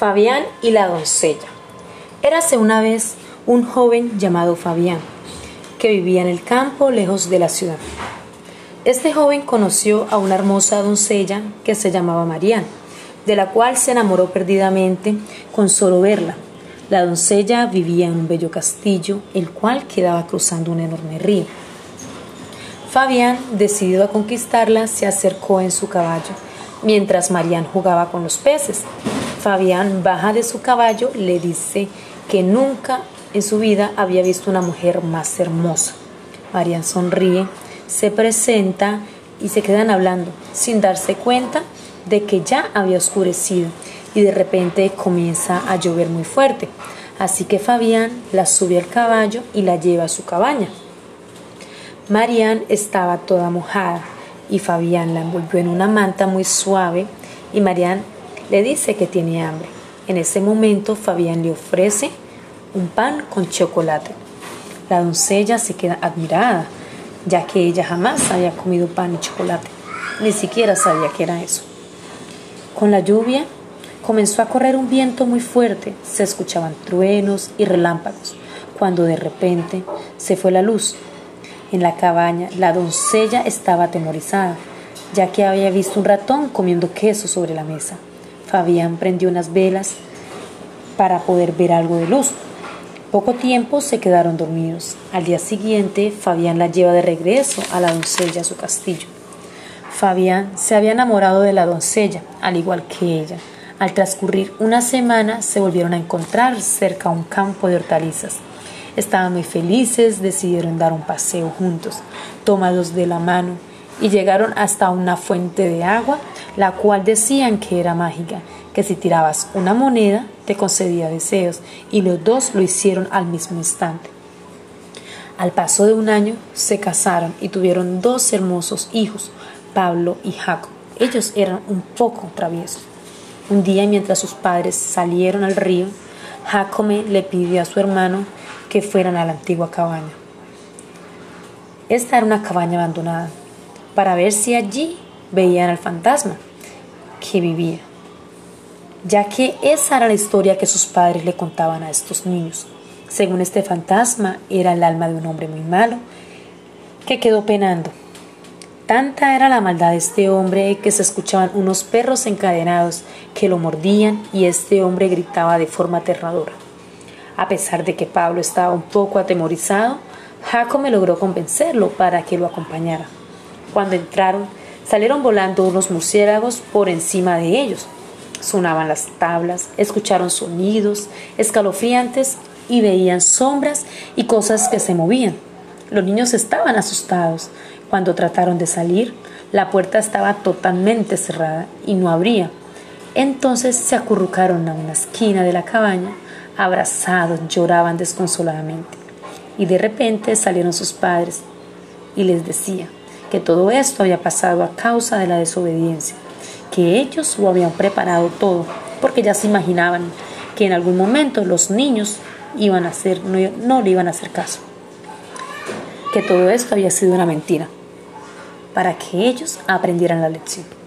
Fabián y la doncella. Érase una vez un joven llamado Fabián, que vivía en el campo lejos de la ciudad. Este joven conoció a una hermosa doncella que se llamaba Marián, de la cual se enamoró perdidamente con solo verla. La doncella vivía en un bello castillo, el cual quedaba cruzando un enorme río. Fabián, decidido a conquistarla, se acercó en su caballo, mientras Marián jugaba con los peces. Fabián baja de su caballo, le dice que nunca en su vida había visto una mujer más hermosa. Marián sonríe, se presenta y se quedan hablando, sin darse cuenta de que ya había oscurecido y de repente comienza a llover muy fuerte. Así que Fabián la sube al caballo y la lleva a su cabaña. Marián estaba toda mojada y Fabián la envolvió en una manta muy suave y Marián le dice que tiene hambre. En ese momento Fabián le ofrece un pan con chocolate. La doncella se queda admirada, ya que ella jamás había comido pan y chocolate, ni siquiera sabía qué era eso. Con la lluvia comenzó a correr un viento muy fuerte, se escuchaban truenos y relámpagos, cuando de repente se fue la luz. En la cabaña la doncella estaba atemorizada, ya que había visto un ratón comiendo queso sobre la mesa. Fabián prendió unas velas para poder ver algo de luz. Poco tiempo se quedaron dormidos. Al día siguiente, Fabián la lleva de regreso a la doncella a su castillo. Fabián se había enamorado de la doncella, al igual que ella. Al transcurrir una semana, se volvieron a encontrar cerca a un campo de hortalizas. Estaban muy felices, decidieron dar un paseo juntos, tomados de la mano, y llegaron hasta una fuente de agua la cual decían que era mágica, que si tirabas una moneda te concedía deseos, y los dos lo hicieron al mismo instante. Al paso de un año se casaron y tuvieron dos hermosos hijos, Pablo y Jacob. Ellos eran un poco traviesos. Un día mientras sus padres salieron al río, Jacome le pidió a su hermano que fueran a la antigua cabaña. Esta era una cabaña abandonada, para ver si allí veían al fantasma que vivía, ya que esa era la historia que sus padres le contaban a estos niños. Según este fantasma, era el alma de un hombre muy malo que quedó penando. Tanta era la maldad de este hombre que se escuchaban unos perros encadenados que lo mordían y este hombre gritaba de forma aterradora. A pesar de que Pablo estaba un poco atemorizado, Jacob me logró convencerlo para que lo acompañara. Cuando entraron, salieron volando unos murciélagos por encima de ellos. Sonaban las tablas, escucharon sonidos escalofriantes y veían sombras y cosas que se movían. Los niños estaban asustados. Cuando trataron de salir, la puerta estaba totalmente cerrada y no abría. Entonces se acurrucaron a una esquina de la cabaña, abrazados, lloraban desconsoladamente. Y de repente salieron sus padres y les decía, que todo esto había pasado a causa de la desobediencia, que ellos lo habían preparado todo, porque ya se imaginaban que en algún momento los niños iban a hacer, no, no le iban a hacer caso, que todo esto había sido una mentira, para que ellos aprendieran la lección.